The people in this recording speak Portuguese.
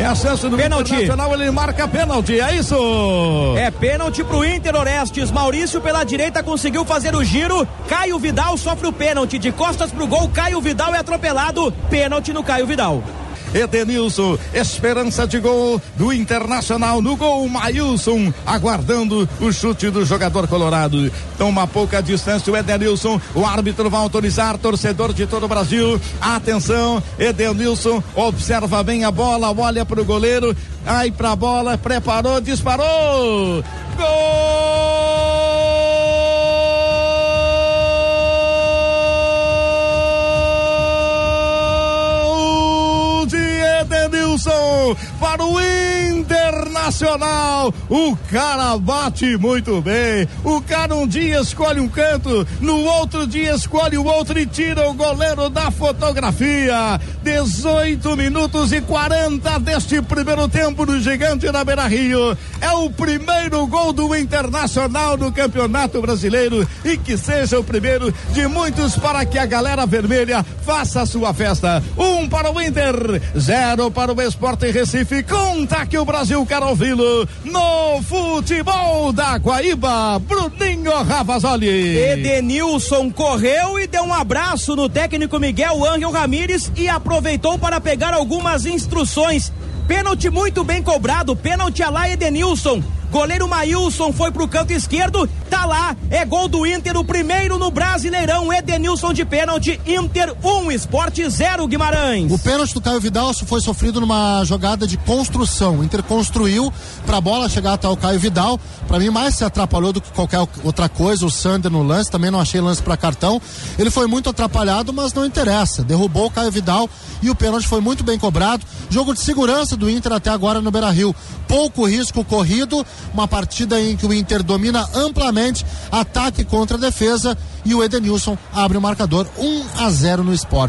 É a chance do pênalti. Internacional, ele marca pênalti, é isso? É pênalti pro Inter Orestes. Maurício pela direita conseguiu fazer o giro. Caio Vidal sofre o pênalti. De costas pro gol, Caio Vidal é atropelado. Pênalti no Caio Vidal. Edenilson, esperança de gol do Internacional no gol, Mailson, aguardando o chute do jogador colorado. Toma pouca distância o Edenilson, o árbitro vai autorizar, torcedor de todo o Brasil, atenção, Edenilson, observa bem a bola, olha para o goleiro, aí pra bola, preparou, disparou, gol! Para o Internacional. O cara bate muito bem. O cara um dia escolhe um canto, no outro dia escolhe o outro e tira o goleiro da fotografia. 18 minutos e 40 deste primeiro tempo do Gigante da Beira Rio. É o primeiro gol do Internacional no Campeonato Brasileiro e que seja o primeiro de muitos para que a galera vermelha faça a sua festa. Um para o Inter, zero para o Esporte Recife. Conta que o Brasil quer ouvi-lo no futebol da Guaíba. Bruninho Ravazoli. Edenilson correu e deu um abraço no técnico Miguel Ángel Ramírez e aproveitou para pegar algumas instruções. Pênalti muito bem cobrado, pênalti a lá Edenilson Goleiro Maílson foi pro canto esquerdo, tá lá, é gol do Inter, o primeiro no Brasileirão, Edenilson de pênalti, Inter 1, um, Esporte 0, Guimarães. O pênalti do Caio Vidal foi sofrido numa jogada de construção. O Inter construiu pra bola chegar até o Caio Vidal. Pra mim, mais se atrapalhou do que qualquer outra coisa. O Sander no lance, também não achei lance para cartão. Ele foi muito atrapalhado, mas não interessa. Derrubou o Caio Vidal e o pênalti foi muito bem cobrado. Jogo de segurança do Inter até agora no Beira Rio. Pouco risco corrido uma partida em que o Inter domina amplamente ataque contra defesa e o Edenilson abre o marcador 1 a 0 no esporte.